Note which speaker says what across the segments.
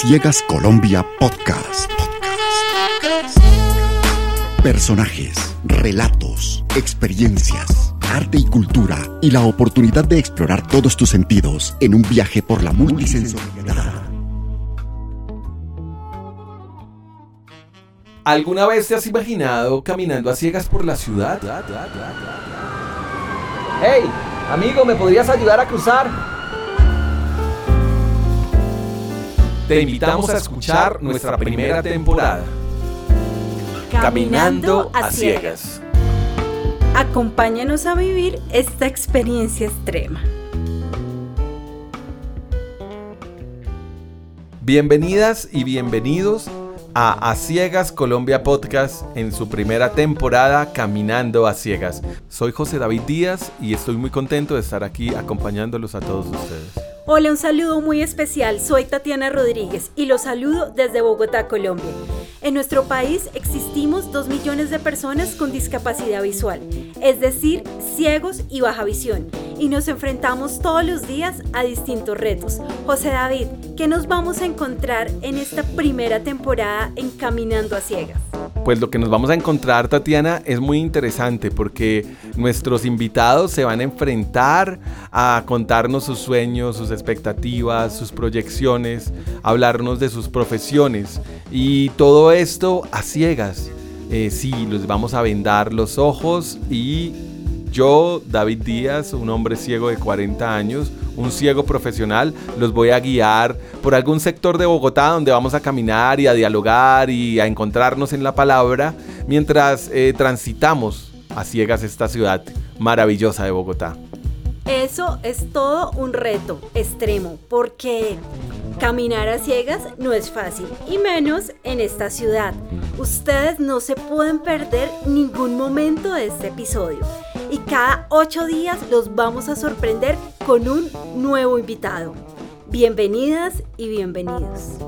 Speaker 1: Ciegas Colombia Podcast. Personajes, relatos, experiencias, arte y cultura y la oportunidad de explorar todos tus sentidos en un viaje por la multisensorialidad.
Speaker 2: ¿Alguna vez te has imaginado caminando a ciegas por la ciudad?
Speaker 3: ¡Hey! Amigo, ¿me podrías ayudar a cruzar?
Speaker 2: Te invitamos a escuchar nuestra primera temporada, Caminando a Ciegas.
Speaker 4: Acompáñanos a vivir esta experiencia extrema.
Speaker 2: Bienvenidas y bienvenidos a A Ciegas Colombia Podcast en su primera temporada Caminando a Ciegas. Soy José David Díaz y estoy muy contento de estar aquí acompañándolos a todos ustedes.
Speaker 4: Hola, un saludo muy especial. Soy Tatiana Rodríguez y los saludo desde Bogotá, Colombia. En nuestro país existimos 2 millones de personas con discapacidad visual, es decir, ciegos y baja visión, y nos enfrentamos todos los días a distintos retos. José David, ¿qué nos vamos a encontrar en esta primera temporada en Caminando a Ciegas?
Speaker 2: Pues lo que nos vamos a encontrar, Tatiana, es muy interesante porque nuestros invitados se van a enfrentar a contarnos sus sueños, sus expectativas, sus proyecciones, hablarnos de sus profesiones y todo esto a ciegas. Eh, sí, les vamos a vendar los ojos y yo, David Díaz, un hombre ciego de 40 años, un ciego profesional, los voy a guiar por algún sector de Bogotá donde vamos a caminar y a dialogar y a encontrarnos en la palabra mientras eh, transitamos a ciegas esta ciudad maravillosa de Bogotá.
Speaker 4: Eso es todo un reto extremo porque caminar a ciegas no es fácil y menos en esta ciudad. Ustedes no se pueden perder ningún momento de este episodio y cada ocho días los vamos a sorprender con un nuevo invitado. Bienvenidas y bienvenidos.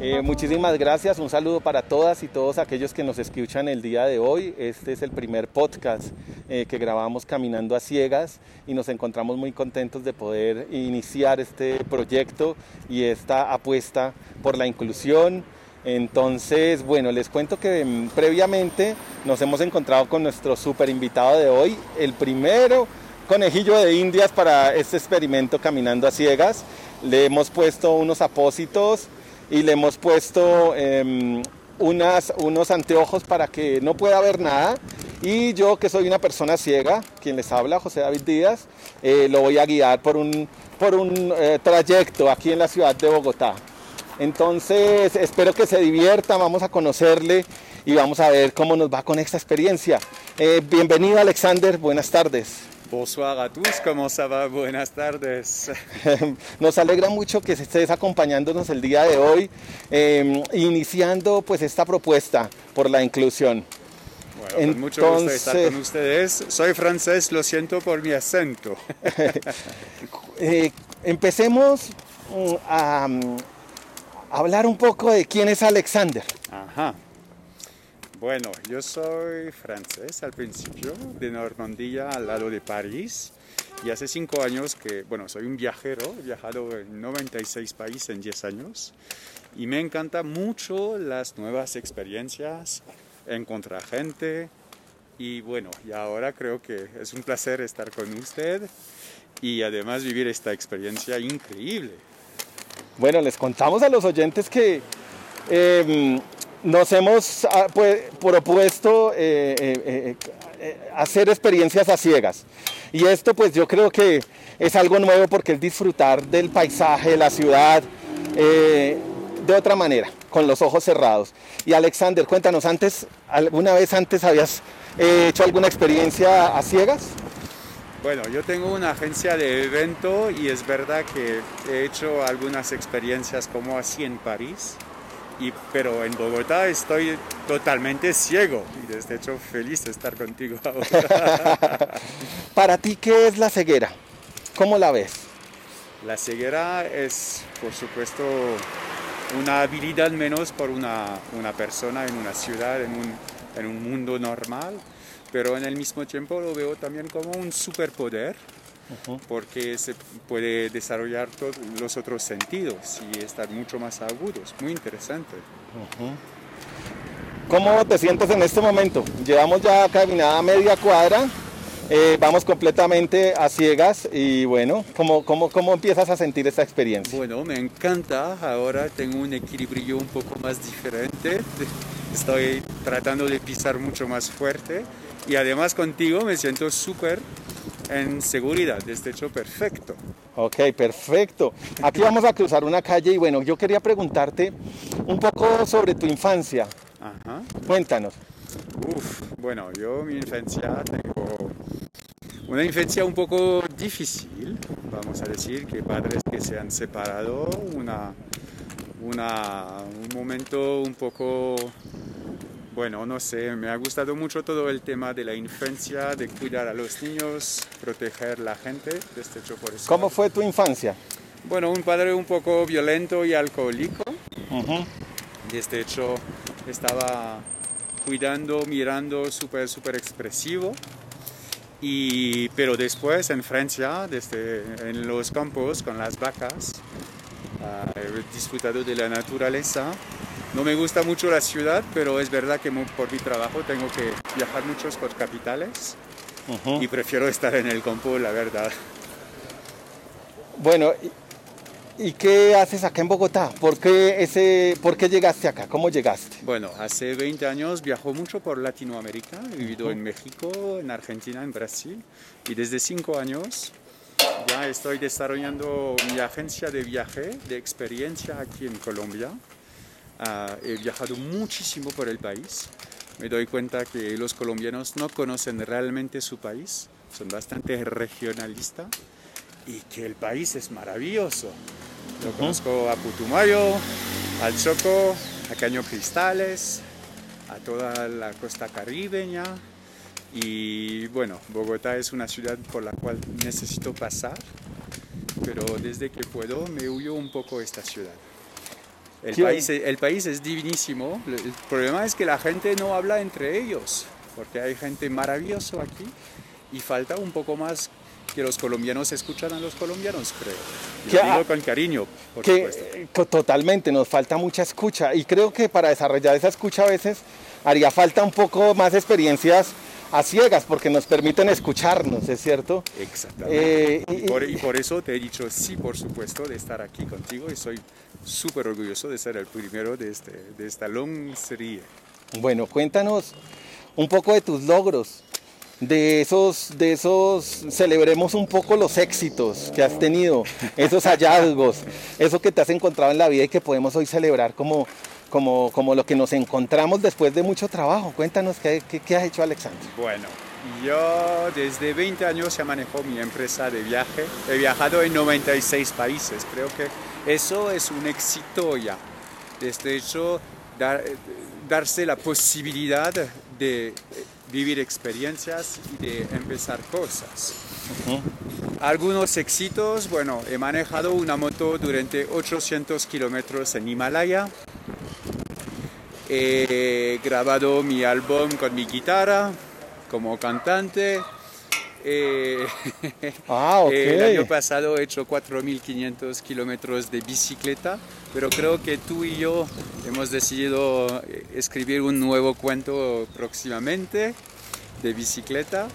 Speaker 5: Eh, muchísimas gracias, un saludo para todas y todos aquellos que nos escuchan el día de hoy. Este es el primer podcast eh, que grabamos Caminando a Ciegas y nos encontramos muy contentos de poder iniciar este proyecto y esta apuesta por la inclusión. Entonces, bueno, les cuento que mm, previamente nos hemos encontrado con nuestro super invitado de hoy, el primero conejillo de indias para este experimento Caminando a Ciegas. Le hemos puesto unos apósitos y le hemos puesto em, unos anteojos para que no pueda ver nada. Y yo, que soy una persona ciega, quien les habla, José David Díaz, eh, lo voy a guiar por un, por un eh, trayecto aquí en la ciudad de Bogotá. Entonces, espero que se divierta, vamos a conocerle y vamos a ver cómo nos va con esta experiencia. Eh, bienvenido, Alexander, buenas tardes.
Speaker 6: Bonsoir a todos, ¿cómo se va? Buenas tardes.
Speaker 5: Nos alegra mucho que estés acompañándonos el día de hoy, eh, iniciando pues esta propuesta por la inclusión.
Speaker 6: Bueno, Entonces, mucho gusto estar con ustedes. Soy francés, lo siento por mi acento.
Speaker 5: eh, empecemos mm, a hablar un poco de quién es Alexander.
Speaker 6: Ajá. Bueno, yo soy francés al principio, de Normandía, al lado de París. Y hace cinco años que, bueno, soy un viajero, he viajado en 96 países en 10 años. Y me encanta mucho las nuevas experiencias, encontrar gente. Y bueno, y ahora creo que es un placer estar con usted y además vivir esta experiencia increíble.
Speaker 5: Bueno, les contamos a los oyentes que eh, nos hemos pues, propuesto eh, eh, eh, hacer experiencias a ciegas. Y esto pues yo creo que es algo nuevo porque es disfrutar del paisaje, de la ciudad, de otra manera, con los ojos cerrados. Y Alexander, cuéntanos, antes, ¿alguna vez antes habías hecho alguna experiencia a ciegas?
Speaker 6: Bueno, yo tengo una agencia de evento y es verdad que he hecho algunas experiencias como así en París. Y, pero en Bogotá estoy totalmente ciego y desde hecho feliz de estar contigo ahora.
Speaker 5: Para ti, ¿qué es la ceguera? ¿Cómo la ves?
Speaker 6: La ceguera es, por supuesto, una habilidad menos por una, una persona en una ciudad, en un, en un mundo normal, pero en el mismo tiempo lo veo también como un superpoder porque se puede desarrollar todos los otros sentidos y estar mucho más agudos. Muy interesante.
Speaker 5: ¿Cómo te sientes en este momento? Llevamos ya caminada media cuadra, eh, vamos completamente a ciegas y bueno, ¿cómo, cómo, ¿cómo empiezas a sentir esta experiencia?
Speaker 6: Bueno, me encanta, ahora tengo un equilibrio un poco más diferente, estoy tratando de pisar mucho más fuerte y además contigo me siento súper en seguridad, este hecho perfecto.
Speaker 5: Ok, perfecto. Aquí vamos a cruzar una calle y bueno, yo quería preguntarte un poco sobre tu infancia.
Speaker 6: Ajá.
Speaker 5: Cuéntanos.
Speaker 6: Uf, bueno, yo mi infancia tengo una infancia un poco difícil, vamos a decir, que padres que se han separado, una, una, un momento un poco, bueno, no sé, me ha gustado mucho todo el tema de la infancia, de cuidar a los niños, proteger la gente, de este hecho por eso.
Speaker 5: ¿Cómo fue tu infancia?
Speaker 6: Bueno, un padre un poco violento y alcohólico,
Speaker 5: Ujú.
Speaker 6: de este hecho estaba cuidando, mirando, súper, súper expresivo. Y, pero después en Francia, desde, en los campos con las vacas, he disfrutado de la naturaleza. No me gusta mucho la ciudad, pero es verdad que por mi trabajo tengo que viajar muchos por capitales y prefiero estar en el campo, la verdad.
Speaker 5: Bueno, ¿y, y qué haces acá en Bogotá? ¿Por qué, ese, ¿Por qué llegaste acá? ¿Cómo llegaste?
Speaker 6: Bueno, hace 20 años viajo mucho por Latinoamérica, he vivido en México, en Argentina, en Brasil y desde 5 años ya estoy desarrollando mi agencia de viaje, de experiencia aquí en Colombia. Ah, he viajado muchísimo por el país. Me doy cuenta que los colombianos no conocen realmente su país, son bastante regionalistas y que el país es maravilloso. Yo conozco a Putumayo, al Choco, a Caño Cristales, a toda la costa caribeña. Y bueno, Bogotá es una ciudad por la cual necesito pasar, pero desde que puedo me huyo un poco esta ciudad. El
Speaker 5: ¿Qué-
Speaker 6: país, el país es divinísimo, el problema es que la gente no habla entre ellos, porque hay gente maravillosa aquí y falta un poco más que los colombianos escuchan a los colombianos, creo. Y
Speaker 5: ¿Qué
Speaker 6: lo digo con cariño, por
Speaker 5: que
Speaker 6: supuesto.
Speaker 5: eh, totalmente nos falta mucha escucha y creo que para desarrollar esa escucha a veces haría falta un poco más experiencias a ciegas porque nos permiten escucharnos, ¿es cierto?
Speaker 6: Exactamente.
Speaker 5: Eh, y-
Speaker 6: y, por, y por eso te he dicho sí, por supuesto, de estar aquí contigo y soy súper orgulloso de ser el primero de, este, de esta long serie.
Speaker 5: Bueno, cuéntanos un poco de tus logros, de esos, de esos, celebremos un poco los éxitos que has tenido, esos hallazgos, eso que te has encontrado en la vida y que podemos hoy celebrar como, como, como lo que nos encontramos después de mucho trabajo. Cuéntanos qué, qué, qué has hecho, Alexander.
Speaker 6: Bueno, yo desde 20 años ya manejo mi empresa de viaje. He viajado en 96 países. Creo que eso es un éxito ya. Desde hecho, dar- darse la posibilidad de eh, vivir experiencias y de empezar cosas. Algunos éxitos, bueno, he manejado una moto durante 800 kilómetros en Himalaya. He grabado mi álbum con mi guitarra como cantante. Eh,
Speaker 5: Ah, ok.
Speaker 6: El año pasado he hecho 4.500 kilómetros de bicicleta, pero creo que tú y yo hemos decidido eh, escribir un nuevo cuento próximamente de bicicleta.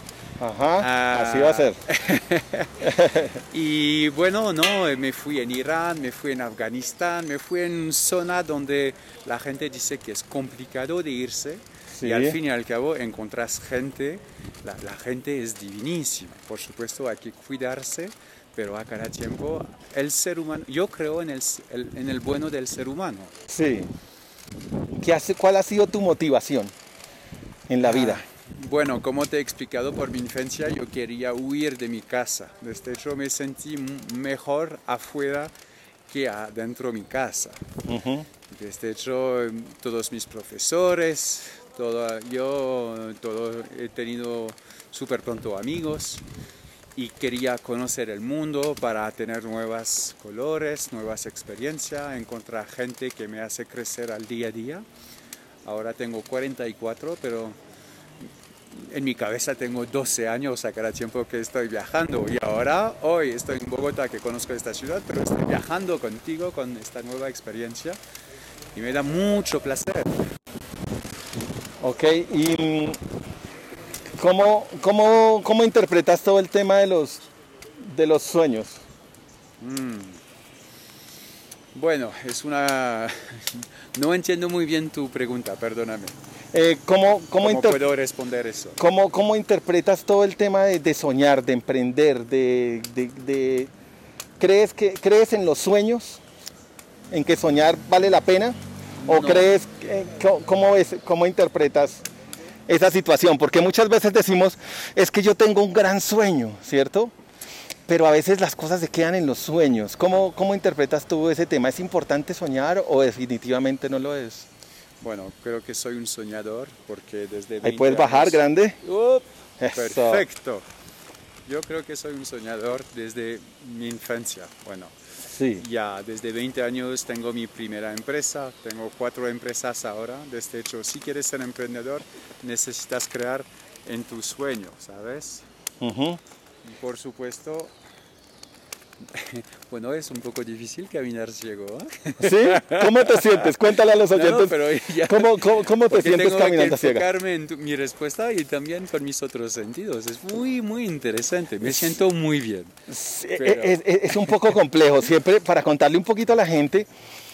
Speaker 5: Ajá,
Speaker 6: Ah.
Speaker 5: así va a ser.
Speaker 6: Y bueno, no, me fui en Irán, me fui en Afganistán, me fui en zona donde la gente dice que es complicado de irse.
Speaker 5: Sí.
Speaker 6: Y al fin y al cabo encontrás gente, la, la gente es divinísima. Por supuesto hay que cuidarse, pero a cada tiempo el ser humano, yo creo en el, el- en el bueno del ser humano.
Speaker 5: Sí. ¿Qué hace, ¿Cuál ha sido tu motivación en la vida?
Speaker 6: Bueno, como te he explicado por mi infancia, yo quería huir de mi casa. Desde hecho me sentí mejor afuera que adentro de mi casa.
Speaker 5: Ujú.
Speaker 6: Desde hecho, em, todos mis profesores, todo, yo todo, he tenido súper pronto amigos y quería conocer el mundo para tener nuevos colores, nuevas experiencias, encontrar gente que me hace crecer al día a día. Ahora tengo 44, pero en mi cabeza tengo 12 años a cada tiempo que estoy viajando y ahora hoy estoy en Bogotá que conozco esta ciudad, pero estoy viajando contigo con esta nueva experiencia y me da mucho placer.
Speaker 5: Ok, y mm, ¿cómo, cómo, cómo interpretas todo el tema de los, de los sueños?
Speaker 6: Bueno, es una... No entiendo muy bien tu pregunta, perdóname.
Speaker 5: Eh, ¿cómo, cómo,
Speaker 6: ¿Cómo
Speaker 5: inter-
Speaker 6: puedo responder eso?
Speaker 5: cómo- cómo interpretas todo el tema de, de soñar, de emprender, de, de- de- ¿crees, que, ¿crees en los sueños? ¿En que soñar vale la pena? ¿O
Speaker 6: No.
Speaker 5: crees, cómo, es, cómo interpretas esa situación? Porque muchas veces decimos, es que yo tengo un gran sueño, ¿cierto? Pero a veces las cosas se quedan en los sueños. ¿Cómo, cómo interpretas tú ese tema? ¿Es importante soñar o definitivamente no lo es?
Speaker 6: Bueno, creo que soy un soñador porque desde...
Speaker 5: Ahí
Speaker 6: 20
Speaker 5: puedes bajar,
Speaker 6: años-
Speaker 5: grande.
Speaker 6: Perfecto. Yo creo que soy un soñador desde mi infancia. Bueno,
Speaker 5: Sí.
Speaker 6: ya desde 20 años tengo mi primera empresa, tengo cuatro empresas ahora. De este hecho, si quieres ser emprendedor, necesitas crear en tu sueño, ¿sabes?
Speaker 5: Ujú.
Speaker 6: Y por supuesto, bueno, es un poco difícil caminar ciego. ¿eh?
Speaker 5: ¿Sí? ¿Cómo te sientes? Cuéntale a los
Speaker 6: No, no,
Speaker 5: oyentes.
Speaker 6: pero ya-
Speaker 5: ¿Cómo, cómo, cómo te sientes
Speaker 6: tengo
Speaker 5: caminando
Speaker 6: que
Speaker 5: ciega?
Speaker 6: enfocarme en tu- mi respuesta y también con mis otros sentidos. Es muy, muy interesante. Me siento muy bien.
Speaker 5: Es,
Speaker 6: pero-
Speaker 5: es- es un poco complejo. Siempre, para contarle un poquito a la gente,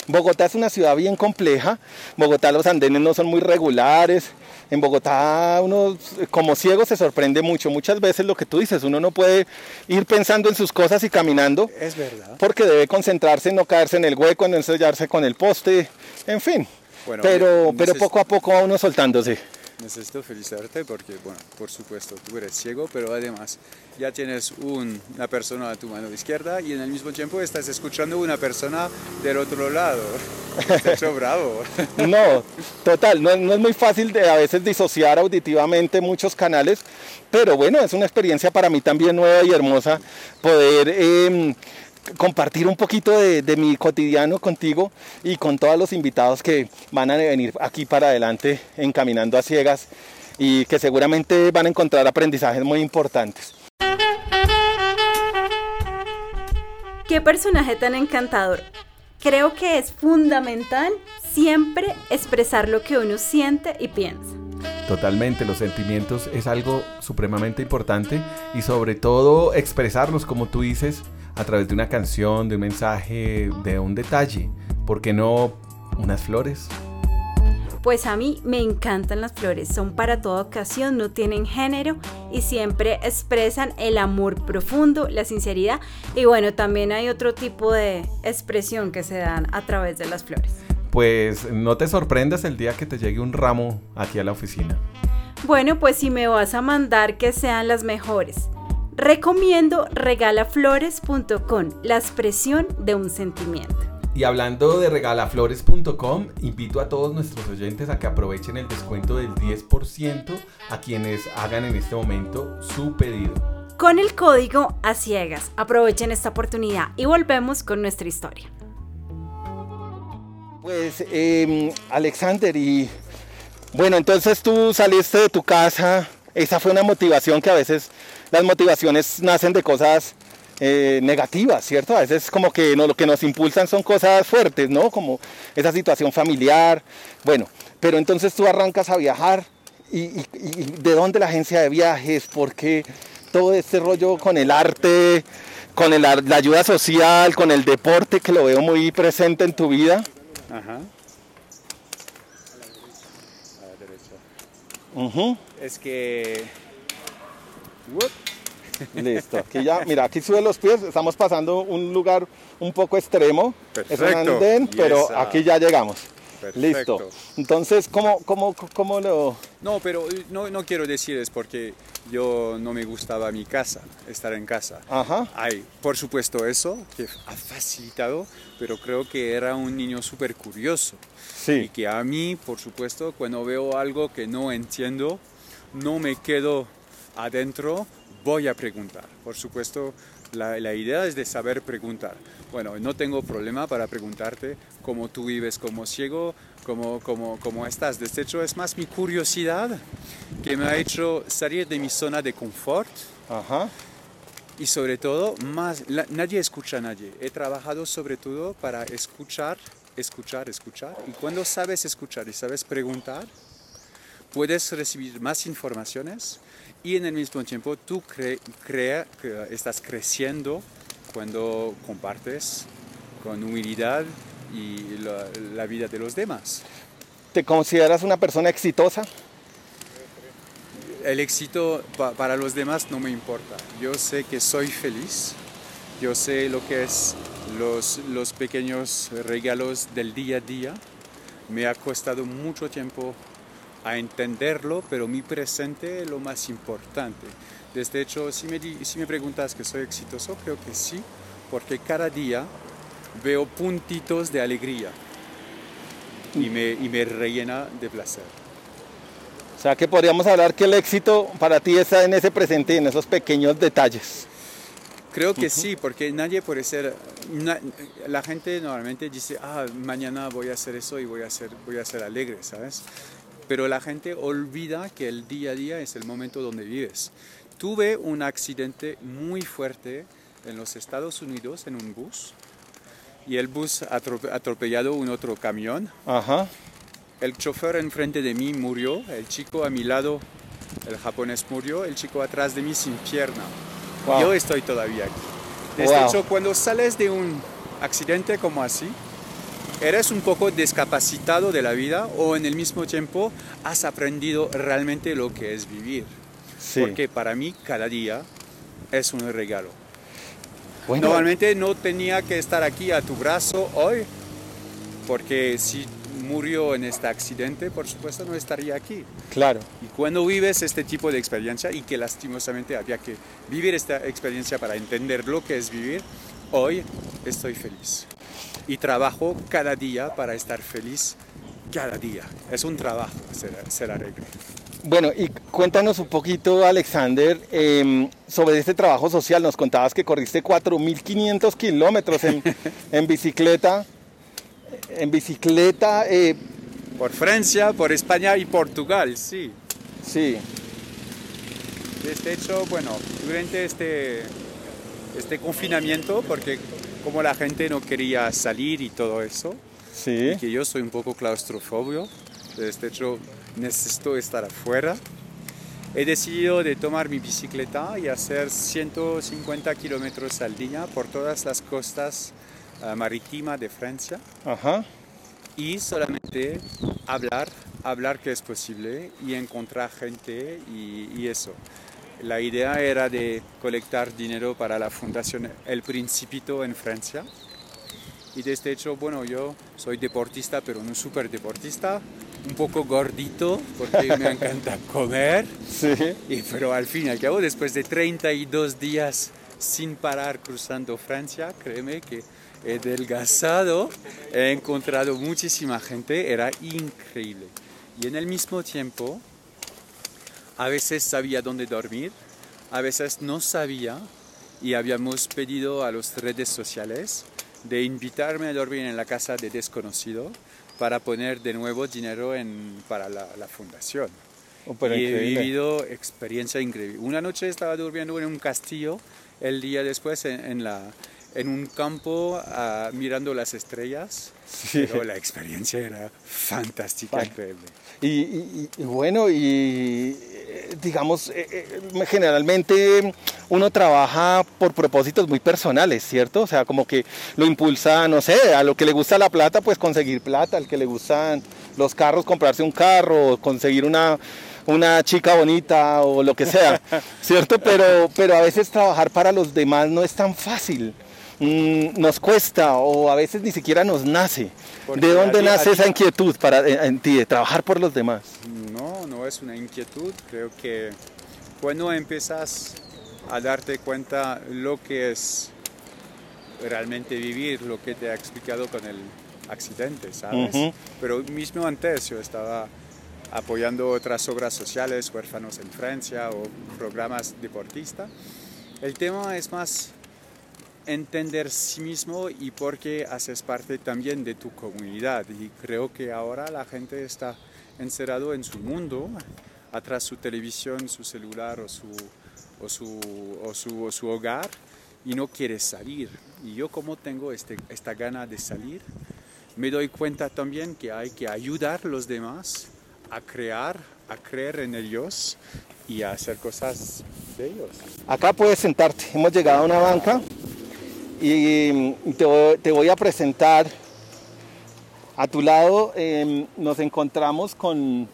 Speaker 5: Bogotá es una ciudad bien compleja. Bogotá los andenes no son muy regulares. En Bogotá uno como ciego se sorprende mucho. Muchas veces lo que tú dices, uno no puede ir pensando en sus cosas y caminando
Speaker 6: Es verdad.
Speaker 5: porque debe concentrarse en no caerse en el hueco, en no ensellarse con el poste, en fin.
Speaker 6: Bueno,
Speaker 5: pero, pero poco a poco va uno soltándose.
Speaker 6: Necesito felicitarte porque, bueno, por supuesto, tú eres ciego, pero además ya tienes un- una persona a tu mano izquierda y en el mismo tiempo estás escuchando una persona del otro lado. Has hecho bravo.
Speaker 5: No, total, no, no es muy fácil de a veces disociar auditivamente muchos canales, pero bueno, es una experiencia para mí también nueva y hermosa poder em, compartir un poquito de, de mi cotidiano contigo y con todos los invitados que van a venir aquí para adelante encaminando a ciegas y que seguramente van a encontrar aprendizajes muy importantes.
Speaker 4: Qué personaje tan encantador. Creo que es fundamental siempre expresar lo que uno siente y piensa.
Speaker 2: Totalmente, los sentimientos es algo supremamente importante y sobre todo expresarlos, como tú dices, a través de una canción, de un mensaje, de un detalle. ¿Por qué no unas flores?
Speaker 4: Pues a mí me encantan las flores, son para toda ocasión, no tienen género y siempre expresan el amor profundo, la sinceridad y bueno, también hay otro tipo de expresión que se dan a través de las flores.
Speaker 2: Pues no te sorprendas el día que te llegue un ramo aquí a la oficina.
Speaker 4: Bueno, pues si me vas a mandar que sean las mejores. Recomiendo regalaflores.com, la expresión de un sentimiento.
Speaker 2: Y hablando de regalaflores.com, invito a todos nuestros oyentes a que aprovechen el descuento del 10% a quienes hagan en este momento su pedido.
Speaker 4: Con el código a ciegas, aprovechen esta oportunidad y volvemos con nuestra historia.
Speaker 5: Pues, eh, Alexander, y bueno, entonces tú saliste de tu casa, esa fue una motivación que a veces las motivaciones nacen de cosas eh, negativas, ¿cierto? A veces como que no, lo que nos impulsan son cosas fuertes, ¿no? Como esa situación familiar, bueno, pero entonces tú arrancas a viajar y, y- y de dónde la agencia de viajes, por qué todo este rollo con el arte, con el la ayuda social, con el deporte que lo veo muy presente en tu vida.
Speaker 6: Ajá. A la derecha.
Speaker 5: Ujú.
Speaker 6: Es que... Whoop.
Speaker 5: Listo, aquí ya, mira, aquí sube los pies, estamos pasando un lugar un poco extremo, es un
Speaker 6: Perfecto.
Speaker 5: andén, pero
Speaker 6: Yesa.
Speaker 5: aquí ya llegamos.
Speaker 6: Perfecto.
Speaker 5: Listo. Entonces, ¿cómo, cómo, cómo lo...?
Speaker 6: No, pero eh, no, no quiero decir es porque yo no me gustaba mi casa, estar en casa.
Speaker 5: Ajá.
Speaker 6: Hay, por supuesto, eso que ha facilitado, pero creo que era un niño súper curioso. Y
Speaker 5: Sí.
Speaker 6: que a mí, por supuesto, cuando veo algo que no entiendo, no me quedo adentro, voy a preguntar. Por supuesto, la, la, idea es de saber preguntar. Bueno, no tengo problema para preguntarte cómo tú vives como ciego, cómo, cómo, cómo estás. De hecho, es más mi curiosidad que me ha hecho salir de mi zona de confort.
Speaker 5: Ajá.
Speaker 6: Y sobre todo, más, la, nadie escucha a nadie. He trabajado sobre todo para escuchar, escuchar, escuchar. Y cuando sabes escuchar y sabes preguntar, puedes recibir más informaciones y en el mismo tiempo tú cre, crea, que estás creciendo cuando compartes con humildad y la, la, vida de los demás.
Speaker 5: ¿Te consideras una persona exitosa?
Speaker 6: El éxito pa para los demás no me importa. Yo sé que soy feliz, yo sé lo que es los, los pequeños regalos del día a día. Me ha costado mucho tiempo a entenderlo, pero mi presente es lo más importante. Desde hecho, si me, si me preguntas que soy exitoso, creo que sí, porque cada día veo puntitos de alegría y me, y me rellena de placer.
Speaker 5: O sea que podríamos hablar que el éxito para ti está en ese presente, en esos pequeños detalles.
Speaker 6: Creo que uh -huh. sí, porque nadie puede ser. Na, la gente normalmente dice, ah, mañana voy a hacer eso y voy a ser, voy a ser alegre, ¿sabes? Pero la gente olvida que el día a día es el momento donde vives. Tuve un accidente muy fuerte en los Estados Unidos en un bus y el bus atropellado un otro camión.
Speaker 5: Ajá.
Speaker 6: El chofer enfrente de mí murió, el chico a mi lado, el japonés murió, el chico atrás de mí sin pierna. Wow. Yo estoy todavía aquí. De wow. hecho, cuando sales de un accidente como así, eres un poco discapacitado de la vida o en el mismo tiempo has aprendido realmente lo que es vivir. Sí. Porque para mí cada día es un regalo. Bueno. Normalmente no tenía que estar aquí a tu brazo hoy, porque si murió en este accidente, por supuesto no estaría aquí.
Speaker 5: Claro.
Speaker 6: Y cuando vives este tipo de experiencia, y que lastimosamente había que vivir esta experiencia para entender lo que es vivir, hoy estoy feliz. Y trabajo cada día para estar feliz cada día. Es un trabajo ser, alegre.
Speaker 5: Bueno, y cuéntanos un poquito, Alexander, eh, sobre este trabajo social. Nos contabas que corriste 4.500 kilómetros en, en, bicicleta. En bicicleta. Eh,
Speaker 6: por Francia, por España y Portugal, sí.
Speaker 5: Sí.
Speaker 6: De hecho, bueno, durante este, este confinamiento, porque como la gente no quería salir y todo eso,
Speaker 5: sí.
Speaker 6: y que yo soy un poco claustrofobio, de este hecho necesito estar afuera. He decidido de tomar mi bicicleta y hacer 150 kilómetros al día por todas las costas uh, marítimas de Francia.
Speaker 5: Ajá.
Speaker 6: Y solamente hablar, hablar que es posible y encontrar gente y, y eso. La idea era de colectar dinero para la fundación El Principito en Francia. Y de este hecho, bueno, yo soy deportista, pero no súper deportista, un poco gordito, porque me encanta comer.
Speaker 5: Sí.
Speaker 6: Y, pero al fin y al cabo, después de 32 días sin parar cruzando Francia, créeme que he adelgazado, he encontrado muchísima gente, era increíble. Y en el mismo tiempo, a veces sabía dónde dormir, a veces no sabía, y habíamos pedido a las redes sociales de invitarme a dormir en la casa de desconocido para poner de nuevo dinero en, para la, la fundación.
Speaker 5: Oh,
Speaker 6: y he vivido experiencia increíble. Una noche estaba durmiendo en un castillo, el día después en, en la, en un campo uh, mirando las estrellas, sí. pero la experiencia era fantástica, increíble.
Speaker 5: Y, y, y, bueno, y digamos, eh, eh, generalmente uno trabaja por propósitos muy personales, ¿cierto? O sea, como que lo impulsa, no sé, a lo que le gusta la plata, pues conseguir plata, al que le gustan los carros, comprarse un carro, conseguir una, una chica bonita o lo que sea, ¿cierto? Pero, pero a veces trabajar para los demás no es tan fácil. Mm, nos cuesta o a veces ni siquiera nos nace. Porque ¿De dónde allí, nace allí... esa inquietud para, en, en ti de trabajar por los demás?
Speaker 6: No, no es una inquietud. Creo que cuando empiezas a darte cuenta lo que es realmente vivir, lo que te ha explicado con el accidente, ¿sabes? Uh -huh. Pero mismo antes yo estaba apoyando otras obras sociales, huérfanos en Francia o programas deportistas. El tema es más entender sí mismo y por qué haces parte también de tu comunidad. Y creo que ahora la gente está encerrado en su mundo, atrás su televisión, su celular o su, o su, o su, o su hogar y no quiere salir. Y yo como tengo este, esta gana de salir, me doy cuenta también que hay que ayudar a los demás a crear, a creer en ellos y a hacer cosas de ellos.
Speaker 5: Acá puedes sentarte. Hemos llegado a una banca y te voy, te voy a presentar. A tu lado eh, nos encontramos con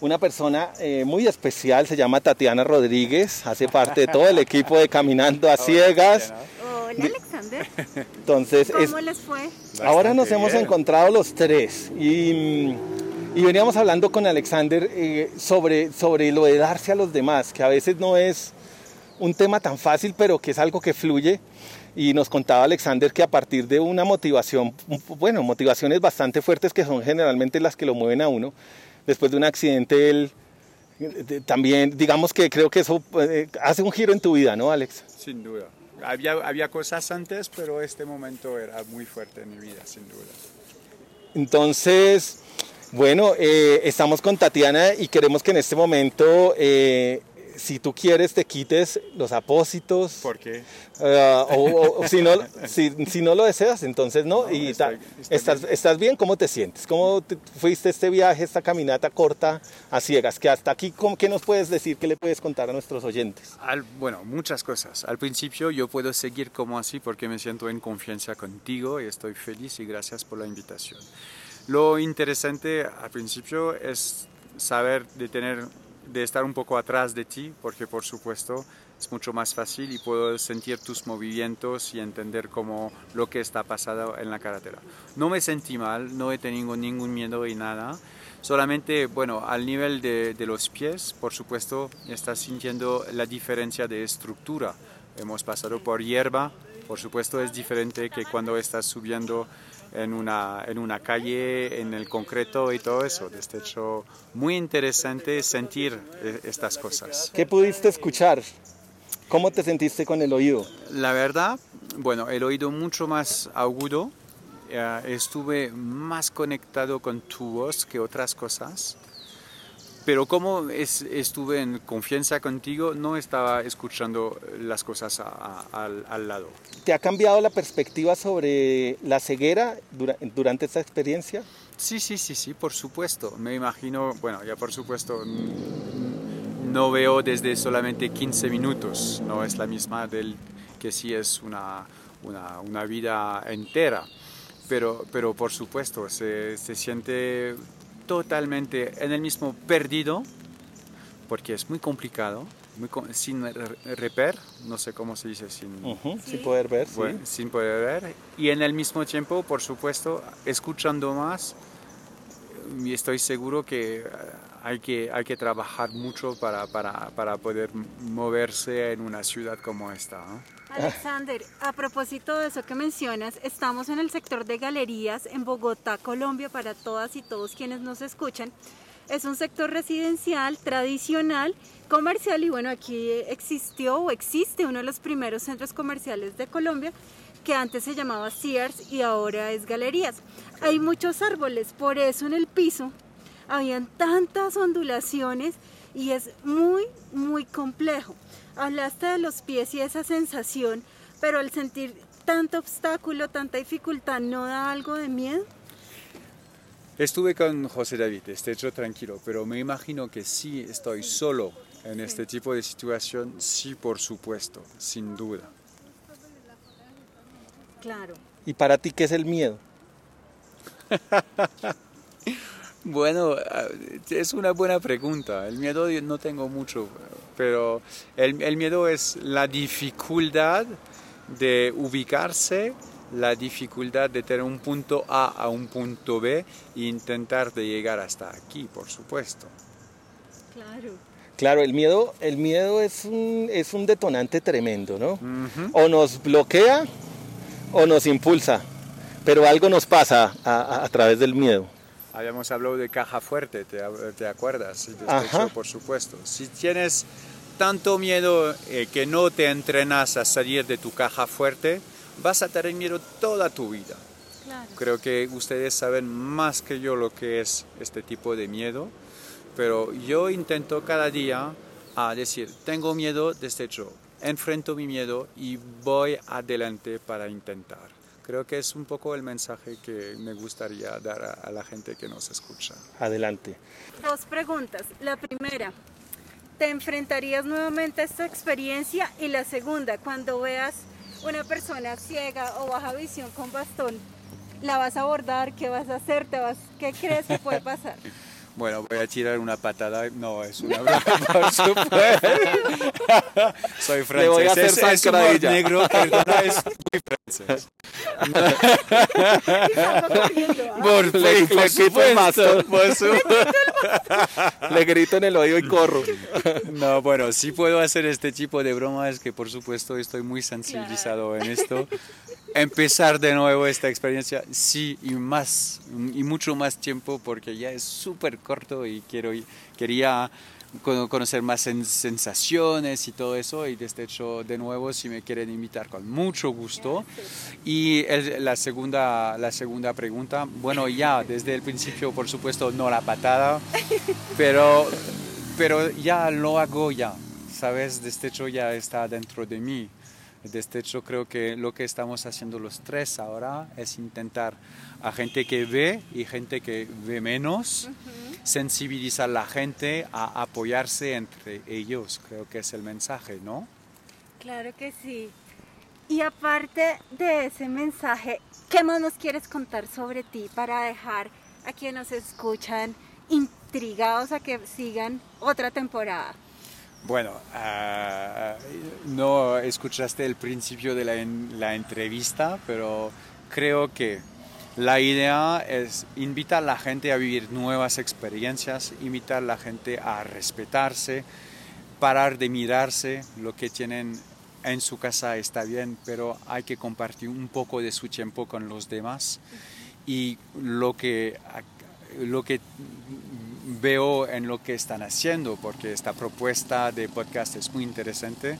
Speaker 5: una persona eh, muy especial, se llama Tatiana Rodríguez, hace parte de todo el equipo de Caminando a Ciegas.
Speaker 4: Hola Alexander.
Speaker 5: Entonces,
Speaker 4: ¿Cómo
Speaker 5: es-
Speaker 4: les fue?
Speaker 5: ahora nos hemos encontrado los tres y, y veníamos hablando con Alexander eh, sobre, sobre lo de darse a los demás, que a veces no es un tema tan fácil, pero que es algo que fluye. Y nos contaba Alexander que a partir de una motivación, bueno, motivaciones bastante fuertes que son generalmente las que lo mueven a uno, después de un accidente, él eh, también, digamos que creo que eso eh, hace un giro en tu vida, ¿no, Alex?
Speaker 6: Sin duda. Había, había cosas antes, pero este momento era muy fuerte en mi vida, sin duda.
Speaker 5: Entonces, bueno, eh, estamos con Tatiana y queremos que en este momento, eh, si tú quieres, te quites los apósitos.
Speaker 6: ¿Por qué?
Speaker 5: Ah, o, si, no, si, si no lo deseas, entonces no.
Speaker 6: No,
Speaker 5: y ta-
Speaker 6: estoy
Speaker 5: estás,
Speaker 6: bien.
Speaker 5: ¿Estás bien? ¿Cómo te sientes? ¿Cómo te- fuiste este viaje, esta caminata corta a ciegas? Que hasta aquí, ¿cómo- ¿qué nos puedes decir? ¿Qué le puedes contar a nuestros oyentes?
Speaker 6: Al- bueno, muchas cosas. Al principio yo puedo seguir como así porque me siento en confianza contigo y estoy feliz y gracias por la invitación. Lo interesante al principio es saber de tener, de estar un poco atrás de ti porque por supuesto es mucho más fácil y puedo sentir tus movimientos y entender cómo lo que está pasando en la carretera. No me sentí mal, no he tenido ningún miedo y nada. Solamente, bueno, al nivel de, de los pies, por supuesto, estás sintiendo la diferencia de estructura. Hemos pasado por hierba, por supuesto es diferente que cuando estás subiendo en una, en una calle, en el concreto y todo eso. De hecho, muy interesante sentir eh, estas cosas.
Speaker 5: ¿Qué pudiste escuchar? ¿Cómo te sentiste con el oído?
Speaker 6: La verdad, bueno, el oído mucho más agudo, eh, estuve más conectado con tu voz que otras cosas, pero como es- estuve en confianza contigo, no estaba escuchando las cosas a- a- al, al lado.
Speaker 5: ¿Te ha cambiado la perspectiva sobre la ceguera dura- durante esta experiencia?
Speaker 6: Sí, sí, sí, sí, por supuesto. Me imagino, bueno, ya por supuesto, no veo desde solamente 15 minutos, no es la misma del que si es una, una, una vida entera. Pero, pero por supuesto, se, se siente totalmente en el mismo perdido, porque es muy complicado, muy co- sin re- reper, no sé cómo se dice, sin,
Speaker 5: Sin poder ver, sí.
Speaker 6: sin poder ver. Y en el mismo tiempo, por supuesto, escuchando más, y estoy seguro que eh, hay que, hay que trabajar mucho para, para, para poder moverse en una ciudad como esta.
Speaker 4: Alexander, a propósito de eso que mencionas, estamos en el sector de galerías en Bogotá, Colombia, para todas y todos quienes nos escuchan. Es un sector residencial, tradicional, comercial y bueno, aquí existió o existe uno de los primeros centros comerciales de Colombia que antes se llamaba Sears y ahora es Galerías. Hay muchos árboles, por eso en el piso habían tantas ondulaciones y es muy, muy complejo. Hablaste de los pies y esa sensación, pero al sentir tanto obstáculo, tanta dificultad, ¿no da algo de miedo?
Speaker 6: Estuve con José David, esté hecho tranquilo, pero me imagino que si estoy solo en este tipo de situación, sí, por supuesto, sin duda.
Speaker 4: Claro.
Speaker 5: ¿Y para ti qué es el miedo?
Speaker 6: Bueno, ah, es una buena pregunta. El miedo yo no tengo mucho, pero el, el miedo es la dificultad de ubicarse, la dificultad de tener un punto A a un punto B e intentar de llegar hasta aquí, por supuesto.
Speaker 4: Claro.
Speaker 5: Claro, el miedo, el miedo es un, es un detonante tremendo, ¿no? O nos bloquea o nos impulsa, pero algo nos pasa a, a- a través del miedo.
Speaker 6: Habíamos hablado de caja fuerte, ¿te, te acuerdas? Por supuesto. Si tienes tanto miedo eh, que no te entrenas a salir de tu caja fuerte, vas a tener miedo toda tu vida. Creo que ustedes saben más que yo lo que es este tipo de miedo, pero yo intento cada día a decir, tengo miedo de este show, enfrento mi miedo y voy adelante para intentar. Creo que es un poco el mensaje que me gustaría dar a, la gente que nos escucha.
Speaker 7: Adelante.
Speaker 4: Dos preguntas. La primera, ¿te enfrentarías nuevamente a esta experiencia? Y la segunda, cuando veas una persona ciega o baja visión con bastón, ¿la vas a abordar? ¿Qué vas a hacer? ¿Te vas... ¿Qué crees que puede pasar?
Speaker 6: Bueno, voy a tirar una patada. No, es una broma, por supuesto. Soy francés. Le voy a hacer es, es humor negro, perdona, es muy francés.
Speaker 5: por le, le el mazo. le grito en el oído y corro.
Speaker 6: No, bueno, sí puedo hacer este tipo de bromas que por supuesto estoy muy sensibilizado en esto empezar de nuevo esta experiencia, sí, y más, y mucho más tiempo, porque ya es súper corto y quiero, quería conocer más sensaciones y todo eso, y desde hecho, de nuevo, si me quieren invitar, con mucho gusto. Y la, segunda, la segunda pregunta, bueno, ya, desde el principio, por supuesto, no la patada, pero, pero ya lo hago ya, ¿sabes? Desde hecho, ya está dentro de mí. De este hecho, creo que lo que estamos haciendo los tres ahora es intentar a gente que ve y gente que ve menos, sensibilizar a la gente a apoyarse entre ellos. Creo que es el mensaje, ¿no?
Speaker 4: Claro que sí. Y aparte de ese mensaje, ¿qué más nos quieres contar sobre ti para dejar a quienes nos escuchan intrigados a que sigan otra temporada?
Speaker 6: Bueno, ah, no escuchaste el principio de la, entrevista, pero creo que la idea es invitar a la gente a vivir nuevas experiencias, invitar a la gente a respetarse, parar de mirarse, lo que tienen en su casa está bien, pero hay que compartir un poco de su tiempo con los demás. Y lo que, lo que veo en lo que están haciendo, porque esta propuesta de podcast es muy interesante.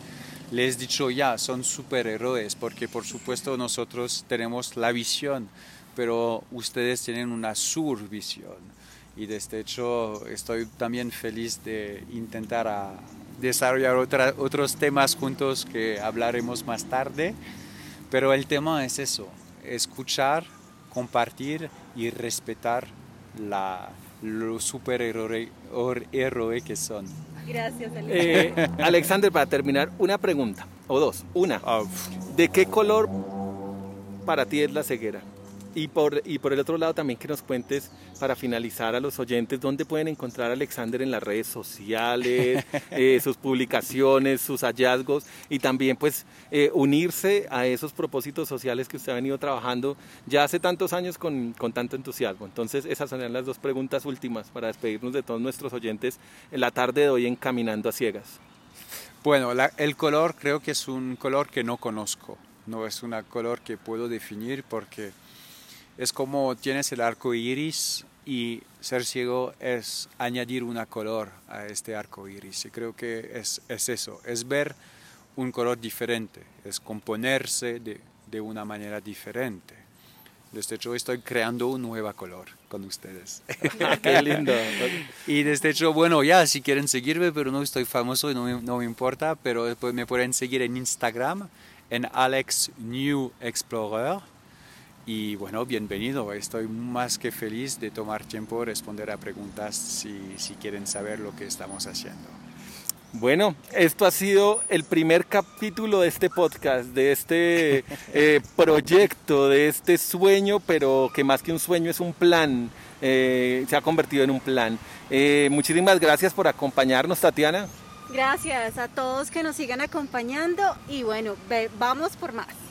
Speaker 6: Les he dicho ya, son superhéroes, porque por supuesto nosotros tenemos la visión, pero ustedes tienen una survisión. Y de este hecho estoy también feliz de intentar a desarrollar otros temas juntos que hablaremos más tarde. Pero el tema es eso, escuchar, compartir y respetar la, los superhéroes que son.
Speaker 4: Gracias,
Speaker 5: eh, Alexander, para terminar, una pregunta, o dos. Una, ah, ¿de qué color para ti es la ceguera? Y por, y por el otro lado también que nos cuentes, para finalizar a los oyentes, dónde pueden encontrar a Alexander en las redes sociales, eh, sus publicaciones, sus hallazgos y también pues eh, unirse a esos propósitos sociales que usted ha venido trabajando ya hace tantos años con, con tanto entusiasmo. Entonces esas son las dos preguntas últimas para despedirnos de todos nuestros oyentes en la tarde de hoy en Caminando a Ciegas.
Speaker 6: Bueno, el color creo que es un color que no conozco, no es un color que puedo definir porque es como tienes el arco iris y ser ciego es añadir una color a este arco iris. Y creo que es, es eso, es ver un color diferente, es componerse de, de una manera diferente. Desde hecho, estoy creando un nuevo color con ustedes.
Speaker 5: Qué lindo.
Speaker 6: y desde hecho, bueno, ya, si quieren seguirme, pero no estoy famoso y no me, no me importa, pero después me pueden seguir en Instagram, en Alex New Explorer y bueno, bienvenido. Estoy más que feliz de tomar tiempo responder a preguntas si, si quieren saber lo que estamos haciendo.
Speaker 5: Bueno, esto ha sido el primer capítulo de este podcast, de este eh, proyecto, de este sueño, pero que más que un sueño es un plan, eh, se ha convertido en un plan. Eh, muchísimas gracias por acompañarnos, Tatiana.
Speaker 4: Gracias a todos que nos sigan acompañando y bueno, vamos por más.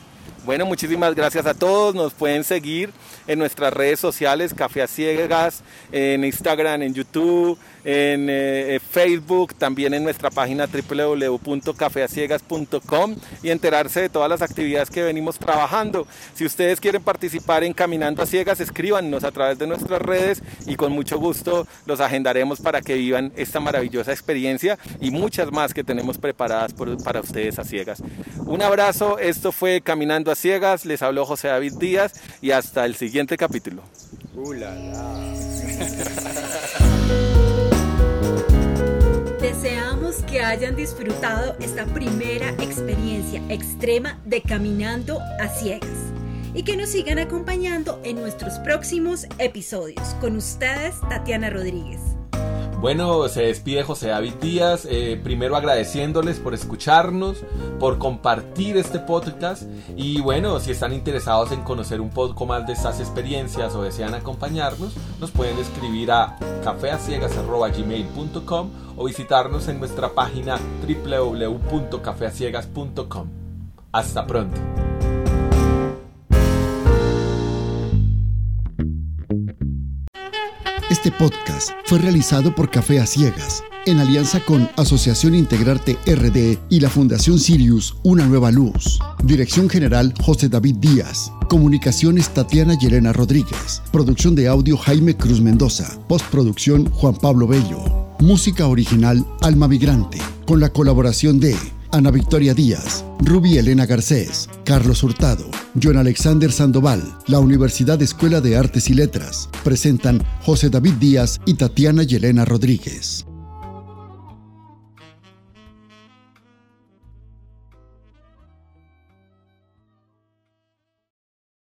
Speaker 5: Bueno, muchísimas gracias a todos. Nos pueden seguir en nuestras redes sociales, Café a Ciegas, en Instagram, en YouTube, en eh, Facebook, también en nuestra página www.cafeaciegas.com y enterarse de todas las actividades que venimos trabajando. Si ustedes quieren participar en Caminando a Ciegas, escríbanos a través de nuestras redes y con mucho gusto los agendaremos para que vivan esta maravillosa experiencia y muchas más que tenemos preparadas para ustedes a ciegas. Un abrazo, esto fue Caminando a Ciegas, les habló José David Díaz y hasta el siguiente capítulo.
Speaker 6: Uh,
Speaker 4: Deseamos que hayan disfrutado esta primera experiencia extrema de caminando a ciegas y que nos sigan acompañando en nuestros próximos episodios. Con ustedes, Tatiana Rodríguez.
Speaker 2: Bueno, se despide José David Díaz, eh, primero agradeciéndoles por escucharnos, por compartir este podcast y bueno, si están interesados en conocer un poco más de estas experiencias o desean acompañarnos, nos pueden escribir a cafeaciegas.gmail.com o visitarnos en nuestra página www.cafeaciegas.com. Hasta pronto.
Speaker 1: Este podcast fue realizado por Café a Ciegas, en alianza con Asociación Integrarte RD y la Fundación Sirius Una Nueva Luz. Dirección General José David Díaz. Comunicaciones Tatiana Yelena Rodríguez. Producción de audio Jaime Cruz Mendoza. Postproducción Juan Pablo Bello. Música original Alma Migrante. Con la colaboración de Ana Victoria Díaz, Ruby Elena Garcés, Carlos Hurtado, John Alexander Sandoval, la Universidad Escuela de Artes y Letras, presentan José David Díaz y Tatiana Yelena Rodríguez.